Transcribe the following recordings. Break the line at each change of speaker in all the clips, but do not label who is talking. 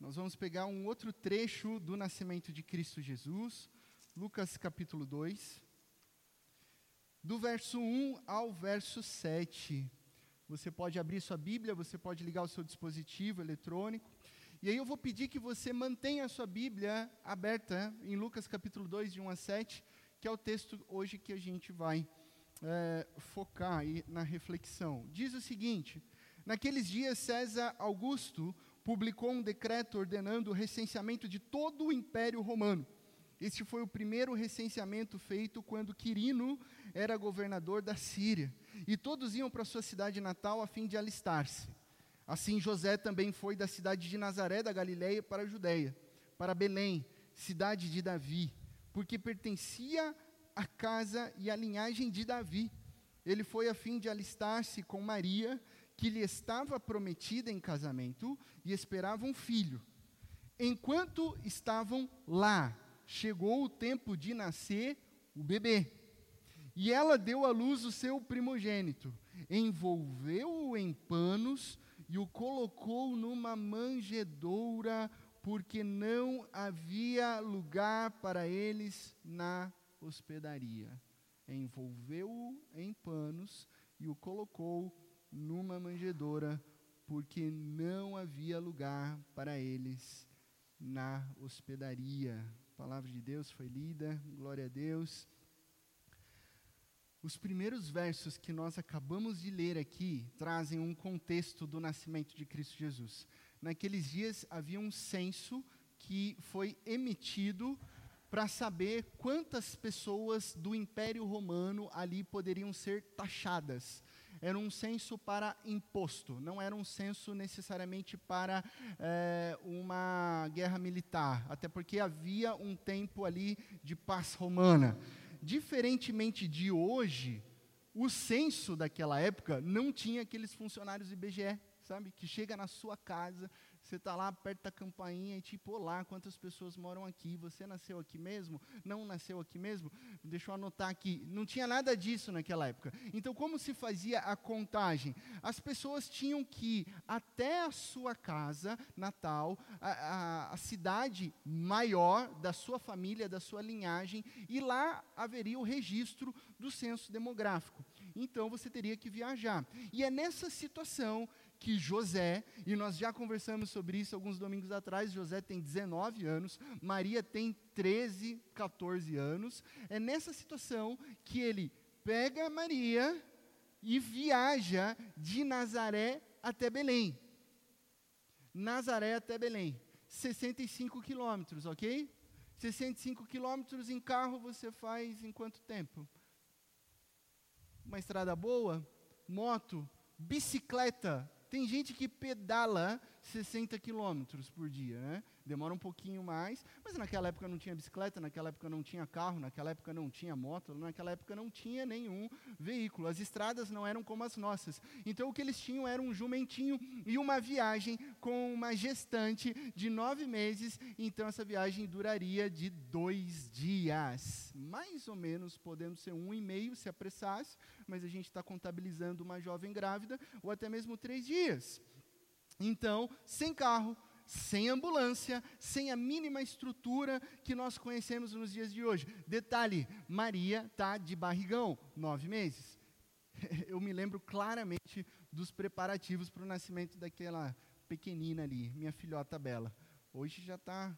Nós vamos pegar um outro trecho do nascimento de Cristo Jesus, Lucas capítulo 2, do verso 1 ao verso 7. Você pode abrir sua Bíblia, você pode ligar o seu dispositivo eletrônico. E aí eu vou pedir que você mantenha a sua Bíblia aberta em Lucas capítulo 2, de 1 a 7, que é o texto hoje que a gente vai é, focar aí na reflexão. Diz o seguinte: Naqueles dias, César Augusto publicou um decreto ordenando o recenseamento de todo o Império Romano. Este foi o primeiro recenseamento feito quando Quirino era governador da Síria. E todos iam para sua cidade natal a fim de alistar-se. Assim, José também foi da cidade de Nazaré da Galiléia para a Judéia, para Belém, cidade de Davi, porque pertencia à casa e à linhagem de Davi. Ele foi a fim de alistar-se com Maria, que lhe estava prometida em casamento, e esperava um filho. Enquanto estavam lá, chegou o tempo de nascer o bebê. E ela deu à luz o seu primogênito, envolveu-o em panos e o colocou numa manjedoura, porque não havia lugar para eles na hospedaria. Envolveu-o em panos e o colocou numa manjedoura, porque não havia lugar para eles na hospedaria. A palavra de Deus foi lida, glória a Deus. Os primeiros versos que nós acabamos de ler aqui trazem um contexto do nascimento de Cristo Jesus. Naqueles dias havia um censo que foi emitido para saber quantas pessoas do Império Romano ali poderiam ser taxadas. Era um censo para imposto, não era um censo necessariamente para é, uma guerra militar, até porque havia um tempo ali de paz romana diferentemente de hoje, o censo daquela época não tinha aqueles funcionários IBGE, sabe? Que chega na sua casa, você está lá perto da campainha e tipo, olá, quantas pessoas moram aqui? Você nasceu aqui mesmo? Não nasceu aqui mesmo? Deixa eu anotar aqui. Não tinha nada disso naquela época. Então, como se fazia a contagem? As pessoas tinham que ir até a sua casa natal, a, a, a cidade maior da sua família, da sua linhagem, e lá haveria o registro do censo demográfico. Então, você teria que viajar. E é nessa situação que José, e nós já conversamos sobre isso alguns domingos atrás, José tem 19 anos, Maria tem 13, 14 anos. É nessa situação que ele pega Maria e viaja de Nazaré até Belém. Nazaré até Belém, 65 quilômetros, ok? 65 quilômetros em carro você faz em quanto tempo? Uma estrada boa, moto, bicicleta, tem gente que pedala 60 quilômetros por dia, né? Demora um pouquinho mais, mas naquela época não tinha bicicleta, naquela época não tinha carro, naquela época não tinha moto, naquela época não tinha nenhum veículo. As estradas não eram como as nossas. Então o que eles tinham era um jumentinho e uma viagem com uma gestante de nove meses. Então essa viagem duraria de dois dias, mais ou menos, podendo ser um e meio se apressasse, mas a gente está contabilizando uma jovem grávida, ou até mesmo três dias. Então, sem carro, sem ambulância, sem a mínima estrutura que nós conhecemos nos dias de hoje. Detalhe: Maria está de barrigão, nove meses. Eu me lembro claramente dos preparativos para o nascimento daquela pequenina ali, minha filhota Bela. Hoje já está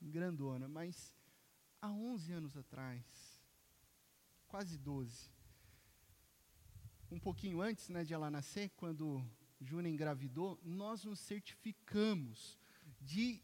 grandona, mas há 11 anos atrás, quase 12, um pouquinho antes né, de ela nascer, quando Júnia engravidou, nós nos certificamos de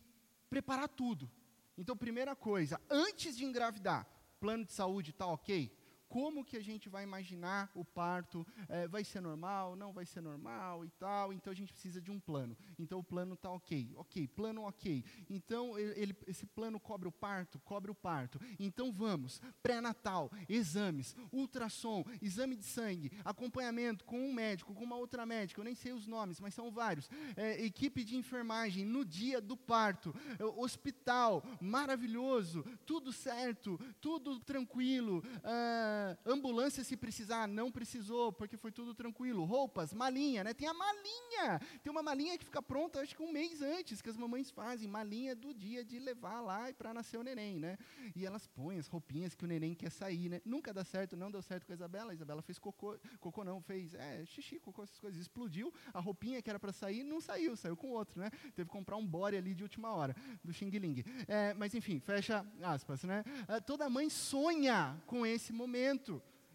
preparar tudo. Então, primeira coisa, antes de engravidar, plano de saúde está ok? Como que a gente vai imaginar o parto? É, vai ser normal? Não vai ser normal e tal? Então a gente precisa de um plano. Então o plano está ok, ok, plano ok. Então ele, esse plano cobre o parto, cobre o parto. Então vamos, pré-natal, exames, ultrassom, exame de sangue, acompanhamento com um médico, com uma outra médica. Eu nem sei os nomes, mas são vários. É, equipe de enfermagem no dia do parto, é, hospital, maravilhoso, tudo certo, tudo tranquilo. Ah, Ambulância se precisar, não precisou, porque foi tudo tranquilo. Roupas, malinha, né? Tem a malinha. Tem uma malinha que fica pronta, acho que um mês antes, que as mamães fazem. Malinha do dia de levar lá para nascer o neném, né? E elas põem as roupinhas que o neném quer sair, né? Nunca dá certo, não deu certo com a Isabela. A Isabela fez cocô, cocô não, fez é, xixi, cocô, essas coisas. Explodiu, a roupinha que era para sair, não saiu, saiu com outro, né? Teve que comprar um body ali de última hora, do Xing Ling. É, mas enfim, fecha aspas, né? É, toda mãe sonha com esse momento.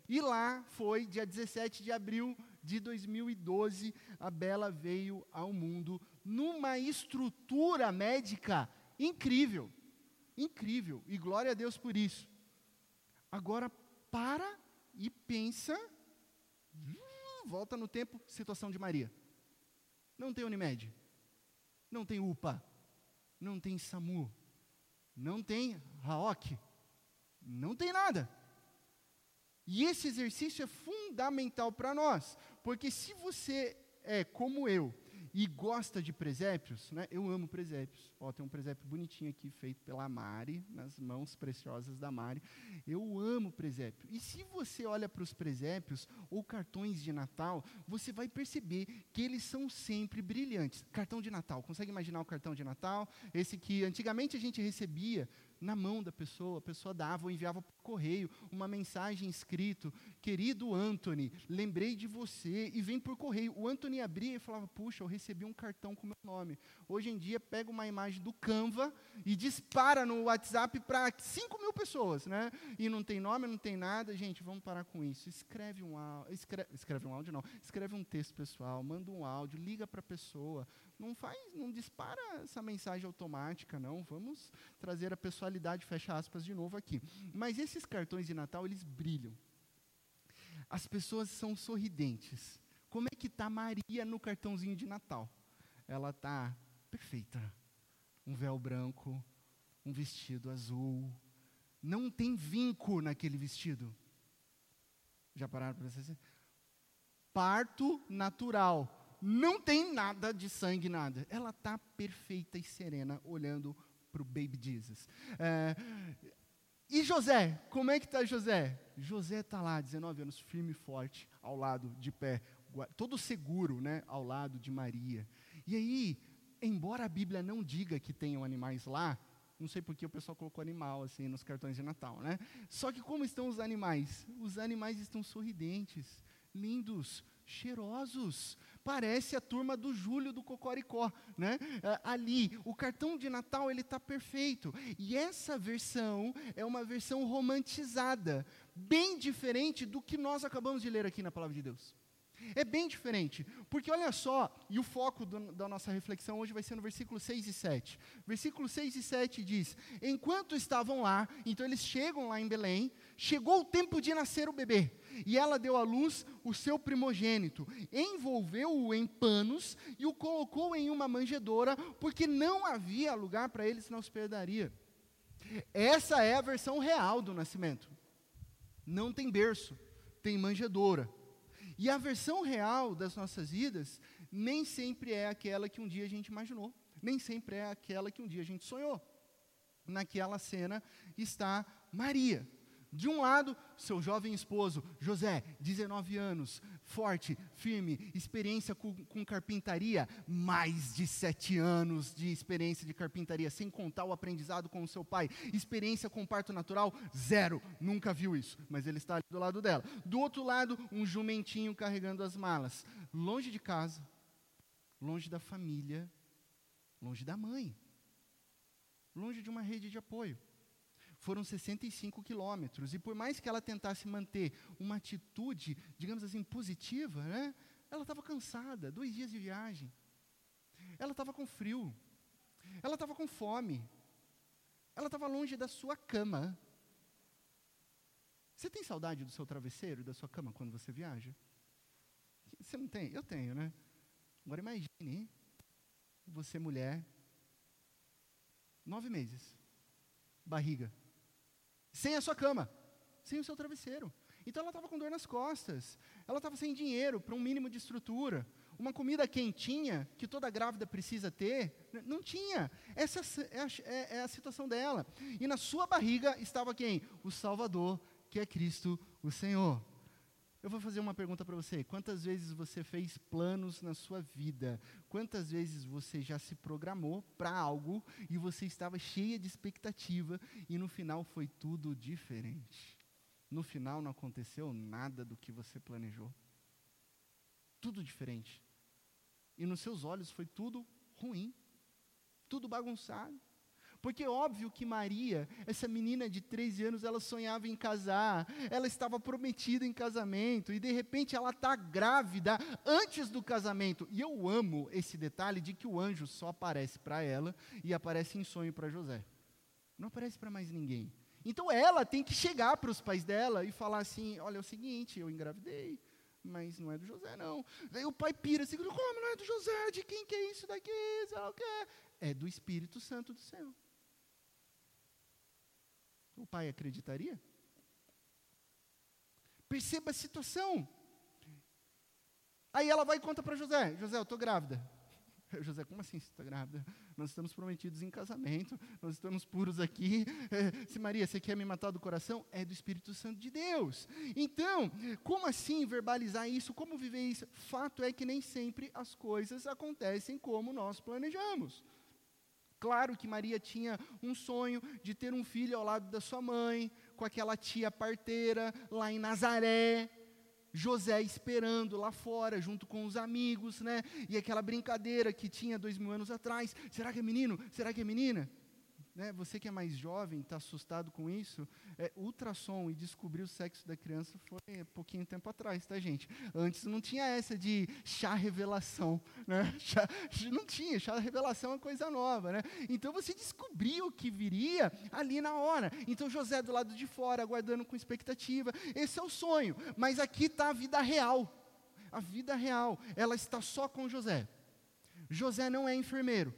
E lá foi, dia 17 de abril de 2012, a Bela veio ao mundo numa estrutura médica incrível. Incrível. E glória a Deus por isso. Agora, para e pensa. Hum, volta no tempo, situação de Maria. Não tem Unimed. Não tem UPA. Não tem SAMU. Não tem RAOC. Não tem nada. E esse exercício é fundamental para nós, porque se você é como eu e gosta de presépios, né? Eu amo presépios. Ó, tem um presépio bonitinho aqui feito pela Mari, nas mãos preciosas da Mari. Eu amo presépio. E se você olha para os presépios ou cartões de Natal, você vai perceber que eles são sempre brilhantes. Cartão de Natal, consegue imaginar o cartão de Natal? Esse que antigamente a gente recebia na mão da pessoa, a pessoa dava ou enviava por correio uma mensagem escrito: Querido Anthony, lembrei de você, e vem por correio. O Anthony abria e falava: Puxa, eu recebi um cartão com meu nome. Hoje em dia, pega uma imagem do Canva e dispara no WhatsApp para 5 mil pessoas, né? E não tem nome, não tem nada. Gente, vamos parar com isso. Escreve um áudio, escreve, escreve um áudio, não. Escreve um texto pessoal, manda um áudio, liga para a pessoa. Não faz, não dispara essa mensagem automática, não. Vamos trazer a pessoalidade, fecha aspas, de novo aqui. Mas esses cartões de Natal, eles brilham. As pessoas são sorridentes. Como é que está Maria no cartãozinho de Natal? Ela está perfeita. Um véu branco, um vestido azul. Não tem vinco naquele vestido. Já pararam para pensar Parto natural não tem nada de sangue, nada. Ela está perfeita e serena, olhando para o baby Jesus. É, e José, como é que está José? José está lá, 19 anos, firme e forte, ao lado, de pé, todo seguro, né, ao lado de Maria. E aí, embora a Bíblia não diga que tenham animais lá, não sei porque o pessoal colocou animal assim nos cartões de Natal, né? Só que como estão os animais? Os animais estão sorridentes, lindos, cheirosos. Parece a turma do Júlio do Cocoricó, né? É, ali, o cartão de Natal ele está perfeito. E essa versão é uma versão romantizada, bem diferente do que nós acabamos de ler aqui na palavra de Deus. É bem diferente, porque olha só, e o foco do, da nossa reflexão hoje vai ser no versículo 6 e 7. Versículo 6 e 7 diz: Enquanto estavam lá, então eles chegam lá em Belém, chegou o tempo de nascer o bebê, e ela deu à luz o seu primogênito, envolveu-o em panos e o colocou em uma manjedoura, porque não havia lugar para eles na hospedaria. Essa é a versão real do nascimento. Não tem berço, tem manjedoura. E a versão real das nossas vidas nem sempre é aquela que um dia a gente imaginou, nem sempre é aquela que um dia a gente sonhou. Naquela cena está Maria. De um lado, seu jovem esposo, José, 19 anos, forte, firme, experiência com, com, carpintaria, mais de sete anos de experiência de carpintaria, sem contar o aprendizado com o seu pai. Experiência com parto natural, zero, nunca viu isso, mas ele está ali do lado dela. Do outro lado, um jumentinho carregando as malas, longe de casa, longe da família, longe da mãe, longe de uma rede de apoio foram 65 quilômetros. E por mais que ela tentasse manter uma atitude, digamos assim, positiva, né, ela estava cansada, dois dias de viagem. Ela estava com frio. Ela estava com fome. Ela estava longe da sua cama. Você tem saudade do seu travesseiro da sua cama quando você viaja? Você não tem? Eu tenho, né? Agora imagine você mulher, nove meses, barriga, sem a sua cama, sem o seu travesseiro. Então ela estava com dor nas costas, ela estava sem dinheiro para um mínimo de estrutura, uma comida quentinha que toda grávida precisa ter, não tinha. Essa é a, é, é a situação dela. E na sua barriga estava quem? O Salvador que é Cristo o Senhor. Eu vou fazer uma pergunta para você. Quantas vezes você fez planos na sua vida? Quantas vezes você já se programou para algo e você estava cheia de expectativa e no final foi tudo diferente? No final não aconteceu nada do que você planejou. Tudo diferente. E nos seus olhos foi tudo ruim, tudo bagunçado. Porque óbvio que Maria, essa menina de 13 anos, ela sonhava em casar, ela estava prometida em casamento, e de repente ela está grávida antes do casamento. E eu amo esse detalhe de que o anjo só aparece para ela e aparece em sonho para José. Não aparece para mais ninguém. Então ela tem que chegar para os pais dela e falar assim: olha, é o seguinte, eu engravidei mas não é do José, não. Daí o pai pira assim, como não é do José? De quem que é isso daqui? Sei lá o que é. do Espírito Santo do céu. O pai acreditaria? Perceba a situação. Aí ela vai e conta para José: José, eu estou grávida. José, como assim você está grávida? Nós estamos prometidos em casamento, nós estamos puros aqui. É, se Maria, você quer me matar do coração? É do Espírito Santo de Deus. Então, como assim verbalizar isso? Como viver isso? Fato é que nem sempre as coisas acontecem como nós planejamos. Claro que Maria tinha um sonho de ter um filho ao lado da sua mãe, com aquela tia parteira lá em Nazaré. José esperando lá fora, junto com os amigos, né? E aquela brincadeira que tinha dois mil anos atrás: será que é menino? Será que é menina? Né, você que é mais jovem, está assustado com isso, é, ultrassom e descobrir o sexo da criança foi pouquinho tempo atrás, tá, gente? Antes não tinha essa de chá revelação, né? Chá, não tinha, chá revelação é uma coisa nova, né? Então você descobriu o que viria ali na hora. Então José do lado de fora, aguardando com expectativa. Esse é o sonho, mas aqui está a vida real. A vida real, ela está só com José. José não é enfermeiro.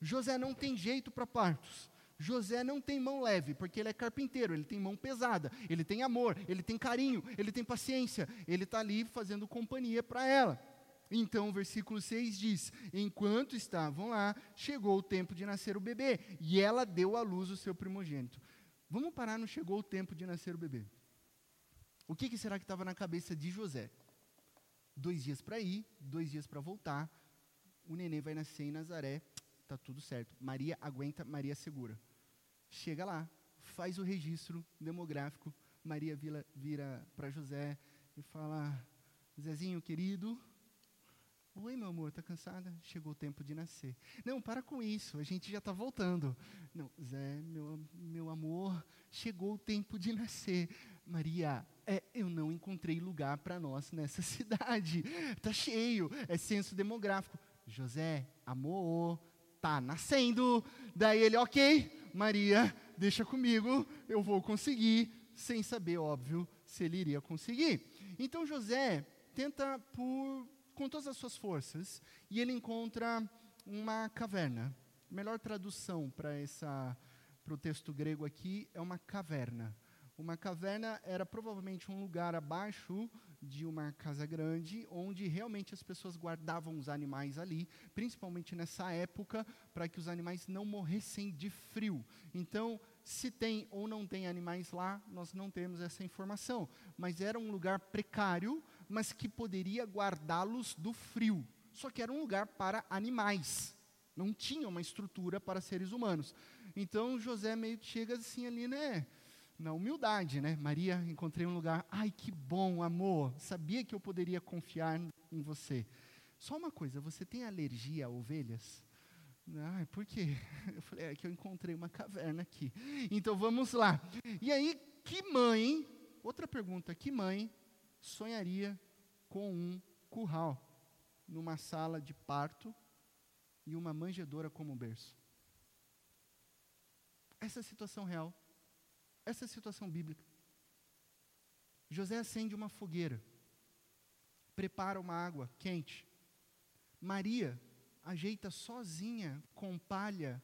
José não tem jeito para partos. José não tem mão leve, porque ele é carpinteiro, ele tem mão pesada, ele tem amor, ele tem carinho, ele tem paciência, ele está ali fazendo companhia para ela. Então, o versículo 6 diz: Enquanto estavam lá, chegou o tempo de nascer o bebê, e ela deu à luz o seu primogênito. Vamos parar no chegou o tempo de nascer o bebê. O que, que será que estava na cabeça de José? Dois dias para ir, dois dias para voltar. O neném vai nascer em Nazaré, está tudo certo. Maria aguenta, Maria segura. Chega lá, faz o registro demográfico. Maria vira, vira para José e fala: Zezinho querido, Oi, meu amor, tá cansada? Chegou o tempo de nascer. Não, para com isso, a gente já está voltando. Não, Zé, meu, meu amor, chegou o tempo de nascer. Maria, é, eu não encontrei lugar para nós nessa cidade. Tá cheio, é censo demográfico. José, amor, tá nascendo. Daí ele, ok, Maria, deixa comigo, eu vou conseguir, sem saber, óbvio, se ele iria conseguir. Então José tenta por com todas as suas forças e ele encontra uma caverna. melhor tradução para para o texto grego aqui é uma caverna. Uma caverna era provavelmente um lugar abaixo de uma casa grande, onde realmente as pessoas guardavam os animais ali, principalmente nessa época, para que os animais não morressem de frio. Então, se tem ou não tem animais lá, nós não temos essa informação. Mas era um lugar precário, mas que poderia guardá-los do frio. Só que era um lugar para animais. Não tinha uma estrutura para seres humanos. Então José meio que chega assim ali, né? Na humildade, né? Maria, encontrei um lugar. Ai, que bom, amor. Sabia que eu poderia confiar em você. Só uma coisa, você tem alergia a ovelhas? Ai, por quê? Eu falei, é que eu encontrei uma caverna aqui. Então vamos lá. E aí, que mãe, outra pergunta, que mãe sonharia com um curral numa sala de parto e uma manjedoura como berço? Essa é a situação real. Essa é a situação bíblica. José acende uma fogueira, prepara uma água quente. Maria ajeita sozinha com palha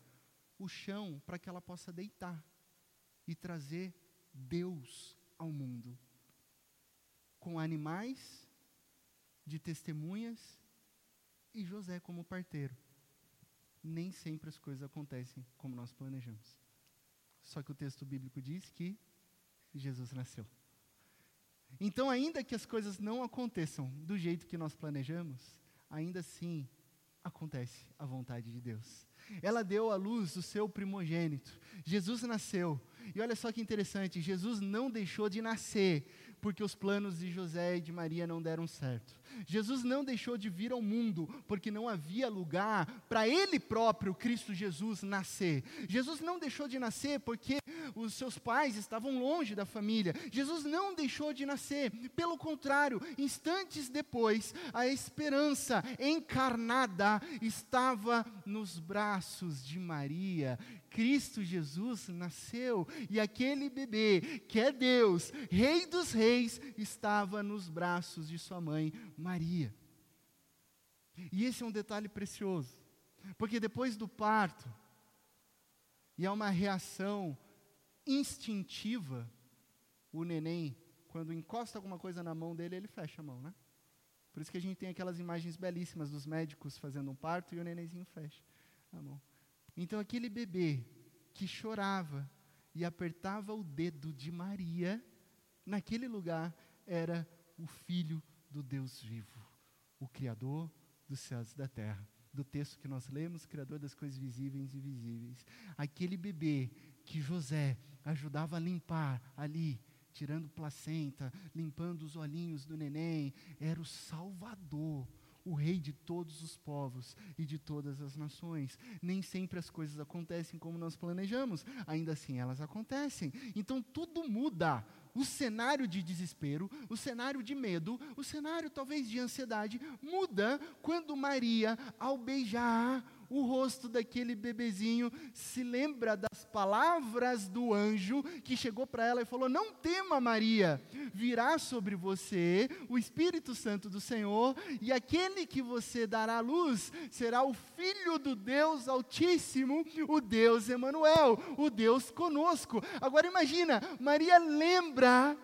o chão para que ela possa deitar e trazer Deus ao mundo. Com animais de testemunhas e José como parteiro. Nem sempre as coisas acontecem como nós planejamos. Só que o texto bíblico diz que Jesus nasceu. Então, ainda que as coisas não aconteçam do jeito que nós planejamos, ainda assim acontece a vontade de Deus. Ela deu à luz o seu primogênito. Jesus nasceu. E olha só que interessante: Jesus não deixou de nascer porque os planos de José e de Maria não deram certo. Jesus não deixou de vir ao mundo porque não havia lugar para ele próprio, Cristo Jesus, nascer. Jesus não deixou de nascer porque os seus pais estavam longe da família. Jesus não deixou de nascer. Pelo contrário, instantes depois, a esperança encarnada estava nos braços de Maria. Cristo Jesus nasceu e aquele bebê, que é Deus, Rei dos Reis, estava nos braços de sua mãe Maria. E esse é um detalhe precioso, porque depois do parto, e há uma reação instintiva, o neném, quando encosta alguma coisa na mão dele, ele fecha a mão, né? Por isso que a gente tem aquelas imagens belíssimas dos médicos fazendo um parto e o nenenzinho fecha a mão. Então, aquele bebê que chorava e apertava o dedo de Maria, naquele lugar era o filho do Deus vivo, o Criador dos céus e da terra. Do texto que nós lemos, Criador das coisas visíveis e invisíveis. Aquele bebê que José ajudava a limpar ali, tirando placenta, limpando os olhinhos do neném, era o Salvador o Rei de todos os povos e de todas as nações. Nem sempre as coisas acontecem como nós planejamos, ainda assim elas acontecem. Então tudo muda. O cenário de desespero, o cenário de medo, o cenário talvez de ansiedade muda quando Maria, ao beijar o rosto daquele bebezinho, se lembra das palavras do anjo que chegou para ela e falou: Não tema, Maria, virá sobre você o Espírito Santo do Senhor, e aquele que você dará à luz será o Filho do Deus Altíssimo, o Deus Emanuel, o Deus conosco. Agora imagina, Maria lembra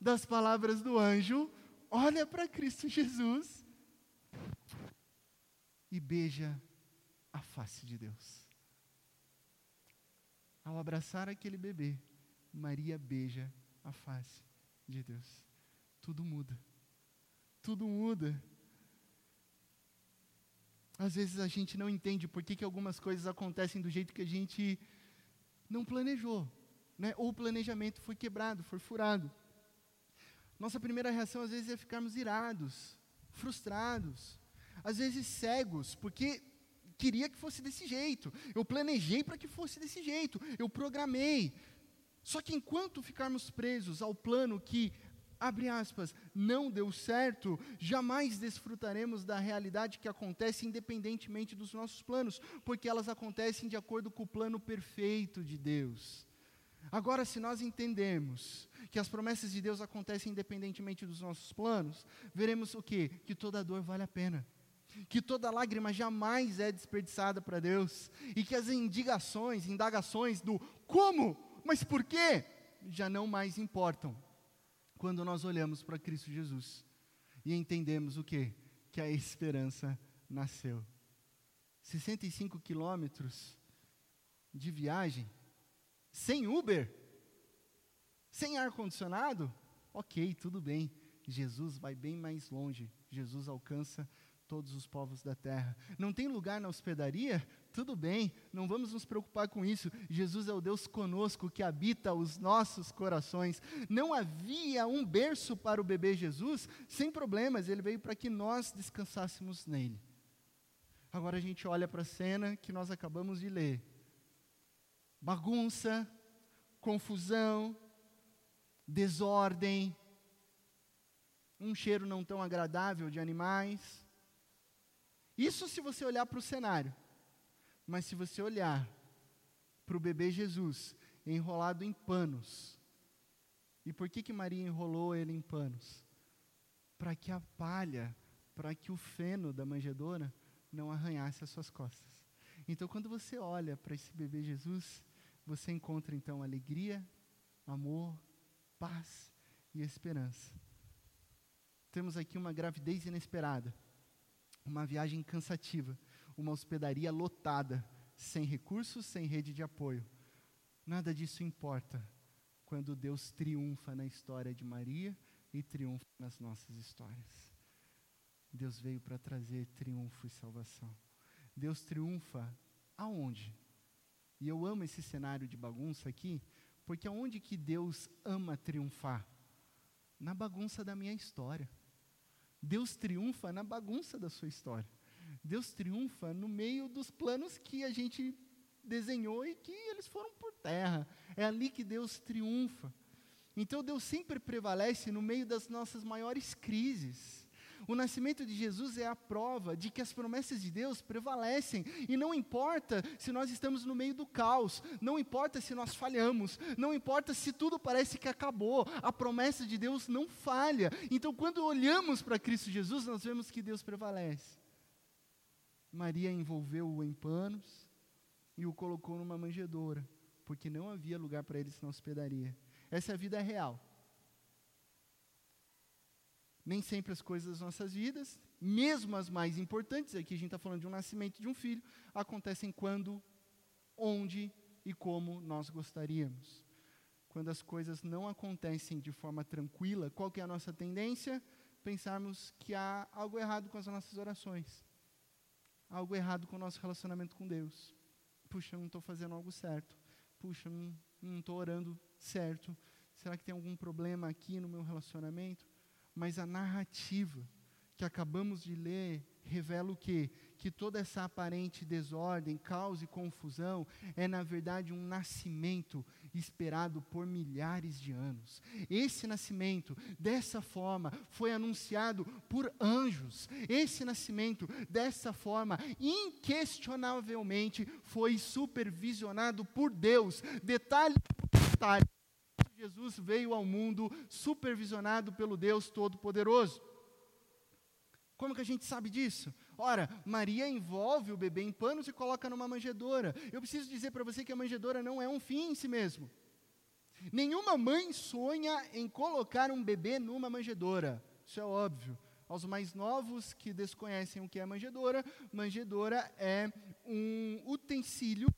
das palavras do anjo, olha para Cristo Jesus e beija face de Deus. Ao abraçar aquele bebê, Maria beija a face de Deus. Tudo muda. Tudo muda. Às vezes a gente não entende por que, que algumas coisas acontecem do jeito que a gente não planejou, né? ou o planejamento foi quebrado, foi furado. Nossa primeira reação às vezes é ficarmos irados, frustrados, às vezes cegos, porque queria que fosse desse jeito, eu planejei para que fosse desse jeito, eu programei. Só que enquanto ficarmos presos ao plano que, abre aspas, não deu certo, jamais desfrutaremos da realidade que acontece independentemente dos nossos planos, porque elas acontecem de acordo com o plano perfeito de Deus. Agora, se nós entendermos que as promessas de Deus acontecem independentemente dos nossos planos, veremos o quê? Que toda dor vale a pena que toda lágrima jamais é desperdiçada para Deus, e que as indigações, indagações do como, mas por quê, já não mais importam quando nós olhamos para Cristo Jesus e entendemos o que? Que a esperança nasceu. 65 quilômetros de viagem, sem Uber, sem ar-condicionado, ok, tudo bem. Jesus vai bem mais longe, Jesus alcança todos os povos da terra. Não tem lugar na hospedaria? Tudo bem, não vamos nos preocupar com isso. Jesus é o Deus conosco que habita os nossos corações. Não havia um berço para o bebê Jesus? Sem problemas, ele veio para que nós descansássemos nele. Agora a gente olha para a cena que nós acabamos de ler: bagunça, confusão, desordem, um cheiro não tão agradável de animais isso se você olhar para o cenário. Mas se você olhar para o bebê Jesus enrolado em panos, e por que, que Maria enrolou ele em panos? Para que a palha, para que o feno da manjedoura não arranhasse as suas costas. Então, quando você olha para esse bebê Jesus, você encontra então alegria, amor, paz e esperança. Temos aqui uma gravidez inesperada uma viagem cansativa, uma hospedaria lotada, sem recursos, sem rede de apoio. Nada disso importa quando Deus triunfa na história de Maria, e triunfa nas nossas histórias. Deus veio para trazer triunfo e salvação. Deus triunfa aonde? E eu amo esse cenário de bagunça aqui, porque aonde que Deus ama triunfar? Na bagunça da minha história. Deus triunfa na bagunça da sua história. Deus triunfa no meio dos planos que a gente desenhou e que eles foram por terra. É ali que Deus triunfa. Então Deus sempre prevalece no meio das nossas maiores crises. O nascimento de Jesus é a prova de que as promessas de Deus prevalecem, e não importa se nós estamos no meio do caos, não importa se nós falhamos, não importa se tudo parece que acabou, a promessa de Deus não falha. Então, quando olhamos para Cristo Jesus, nós vemos que Deus prevalece. Maria envolveu-o em panos e o colocou numa manjedoura, porque não havia lugar para eles na hospedaria. Essa é a vida real. Nem sempre as coisas das nossas vidas, mesmo as mais importantes, aqui a gente está falando de um nascimento de um filho, acontecem quando, onde e como nós gostaríamos. Quando as coisas não acontecem de forma tranquila, qual que é a nossa tendência? Pensarmos que há algo errado com as nossas orações, algo errado com o nosso relacionamento com Deus. Puxa, eu não estou fazendo algo certo. Puxa, não estou orando certo. Será que tem algum problema aqui no meu relacionamento? Mas a narrativa que acabamos de ler revela o quê? Que toda essa aparente desordem, caos e confusão é, na verdade, um nascimento esperado por milhares de anos. Esse nascimento, dessa forma, foi anunciado por anjos. Esse nascimento, dessa forma, inquestionavelmente, foi supervisionado por Deus. Detalhe por detalhe Jesus veio ao mundo supervisionado pelo Deus Todo-Poderoso. Como que a gente sabe disso? Ora, Maria envolve o bebê em panos e coloca numa manjedoura. Eu preciso dizer para você que a manjedoura não é um fim em si mesmo. Nenhuma mãe sonha em colocar um bebê numa manjedoura. Isso é óbvio. Aos mais novos que desconhecem o que é manjedoura, manjedoura é um utensílio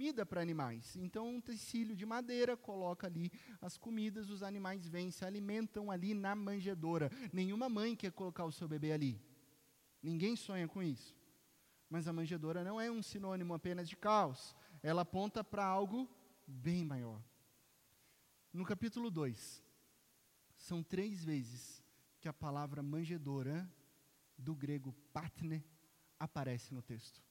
comida para animais. Então, um tecido de madeira coloca ali as comidas, os animais vêm, se alimentam ali na manjedoura. Nenhuma mãe quer colocar o seu bebê ali. Ninguém sonha com isso. Mas a manjedoura não é um sinônimo apenas de caos. Ela aponta para algo bem maior. No capítulo 2, são três vezes que a palavra manjedoura, do grego patne, aparece no texto.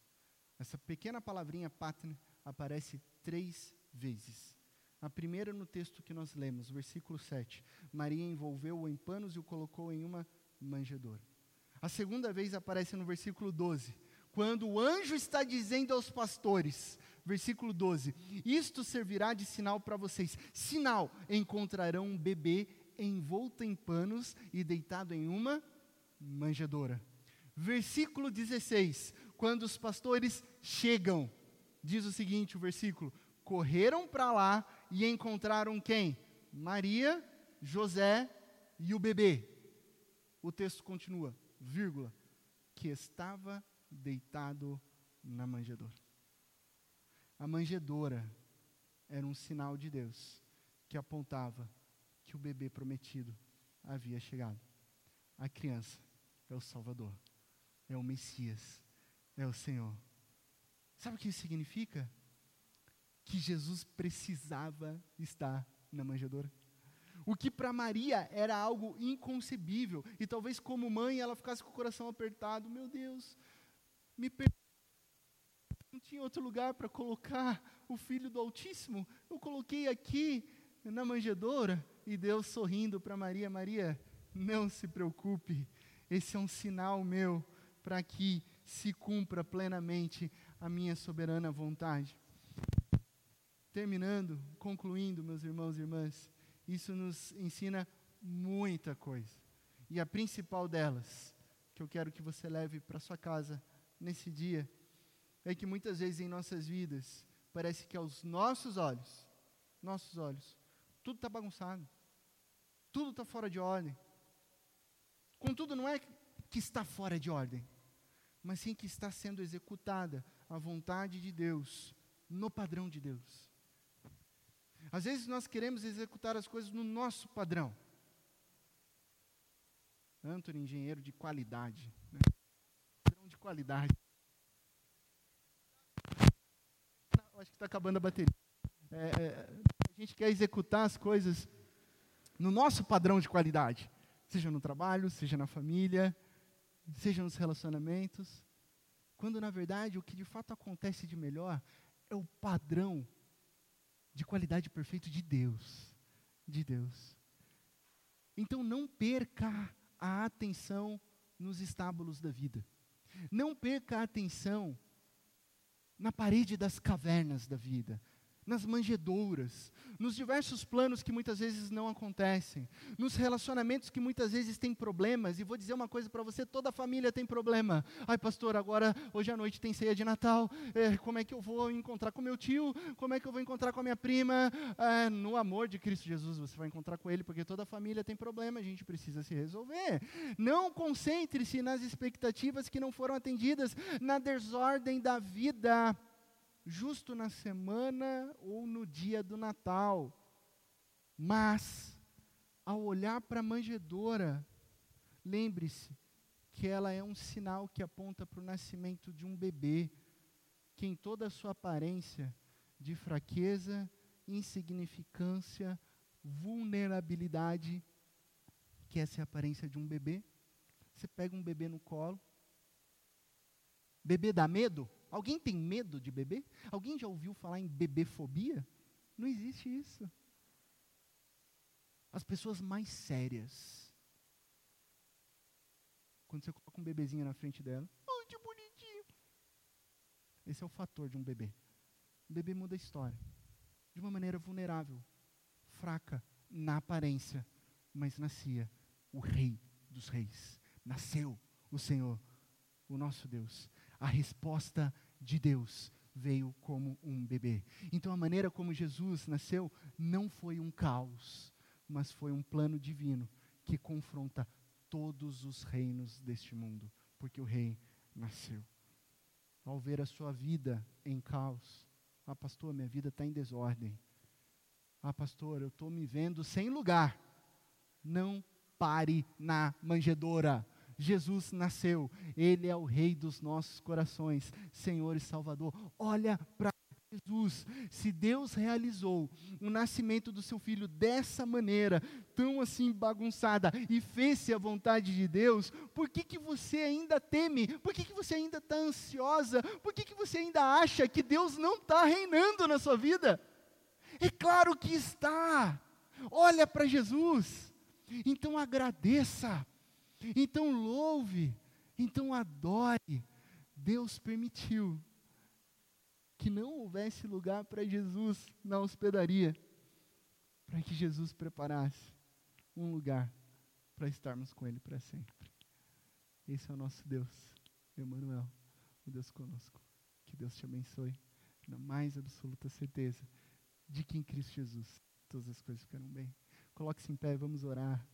Essa pequena palavrinha patne aparece três vezes. A primeira no texto que nós lemos, versículo 7. Maria envolveu-o em panos e o colocou em uma manjedoura. A segunda vez aparece no versículo 12, quando o anjo está dizendo aos pastores, versículo 12: Isto servirá de sinal para vocês. Sinal: encontrarão um bebê envolto em panos e deitado em uma manjedoura. Versículo 16: Quando os pastores chegam, diz o seguinte: o versículo: correram para lá e encontraram quem? Maria, José e o bebê. O texto continua, vírgula, que estava deitado na manjedoura. A manjedoura era um sinal de Deus que apontava que o bebê prometido havia chegado. A criança é o Salvador, é o Messias, é o Senhor. Sabe o que isso significa? Que Jesus precisava estar na manjedoura. O que para Maria era algo inconcebível, e talvez como mãe ela ficasse com o coração apertado: meu Deus, me perdoe. Não tinha outro lugar para colocar o filho do Altíssimo. Eu coloquei aqui na manjedoura. E Deus sorrindo para Maria: Maria, não se preocupe, esse é um sinal meu para que se cumpra plenamente a minha soberana vontade. Terminando, concluindo, meus irmãos e irmãs, isso nos ensina muita coisa. E a principal delas, que eu quero que você leve para sua casa nesse dia, é que muitas vezes em nossas vidas, parece que aos nossos olhos, nossos olhos, tudo está bagunçado, tudo está fora de ordem. Contudo, não é que está fora de ordem, mas sim que está sendo executada a vontade de Deus, no padrão de Deus. Às vezes nós queremos executar as coisas no nosso padrão. Anthony, engenheiro de qualidade. Né? Padrão de qualidade. Acho que está acabando a bateria. É, é, a gente quer executar as coisas no nosso padrão de qualidade, seja no trabalho, seja na família, seja nos relacionamentos, quando na verdade o que de fato acontece de melhor é o padrão de qualidade perfeito de Deus, de Deus. Então não perca a atenção nos estábulos da vida. Não perca a atenção na parede das cavernas da vida nas manjedouras, nos diversos planos que muitas vezes não acontecem, nos relacionamentos que muitas vezes têm problemas. E vou dizer uma coisa para você: toda família tem problema. Ai, pastor, agora, hoje à noite tem ceia de Natal. É, como é que eu vou encontrar com meu tio? Como é que eu vou encontrar com a minha prima? É, no amor de Cristo Jesus, você vai encontrar com ele, porque toda família tem problema, a gente precisa se resolver. Não concentre-se nas expectativas que não foram atendidas, na desordem da vida justo na semana ou no dia do Natal. Mas, ao olhar para a manjedora, lembre-se que ela é um sinal que aponta para o nascimento de um bebê, que em toda a sua aparência de fraqueza, insignificância, vulnerabilidade, que essa é a aparência de um bebê. Você pega um bebê no colo, bebê dá medo? Alguém tem medo de bebê? Alguém já ouviu falar em bebefobia? Não existe isso. As pessoas mais sérias, quando você coloca um bebezinho na frente dela, ai que bonitinho. Esse é o fator de um bebê. O bebê muda a história. De uma maneira vulnerável, fraca na aparência, mas nascia o Rei dos Reis. Nasceu o Senhor, o nosso Deus a resposta de Deus veio como um bebê. Então a maneira como Jesus nasceu não foi um caos, mas foi um plano divino que confronta todos os reinos deste mundo, porque o rei nasceu. Ao ver a sua vida em caos, ah, pastor, minha vida está em desordem. Ah, pastor, eu estou me vendo sem lugar. Não pare na manjedoura. Jesus nasceu, Ele é o Rei dos nossos corações, Senhor e Salvador. Olha para Jesus, se Deus realizou o nascimento do seu filho dessa maneira, tão assim bagunçada, e fez-se a vontade de Deus, por que, que você ainda teme? Por que, que você ainda está ansiosa? Por que, que você ainda acha que Deus não está reinando na sua vida? É claro que está. Olha para Jesus. Então agradeça. Então louve, então adore. Deus permitiu que não houvesse lugar para Jesus na hospedaria, para que Jesus preparasse um lugar para estarmos com Ele para sempre. Esse é o nosso Deus, Emmanuel, o Deus conosco. Que Deus te abençoe, na mais absoluta certeza de que em Cristo Jesus todas as coisas ficarão bem. Coloque-se em pé, vamos orar.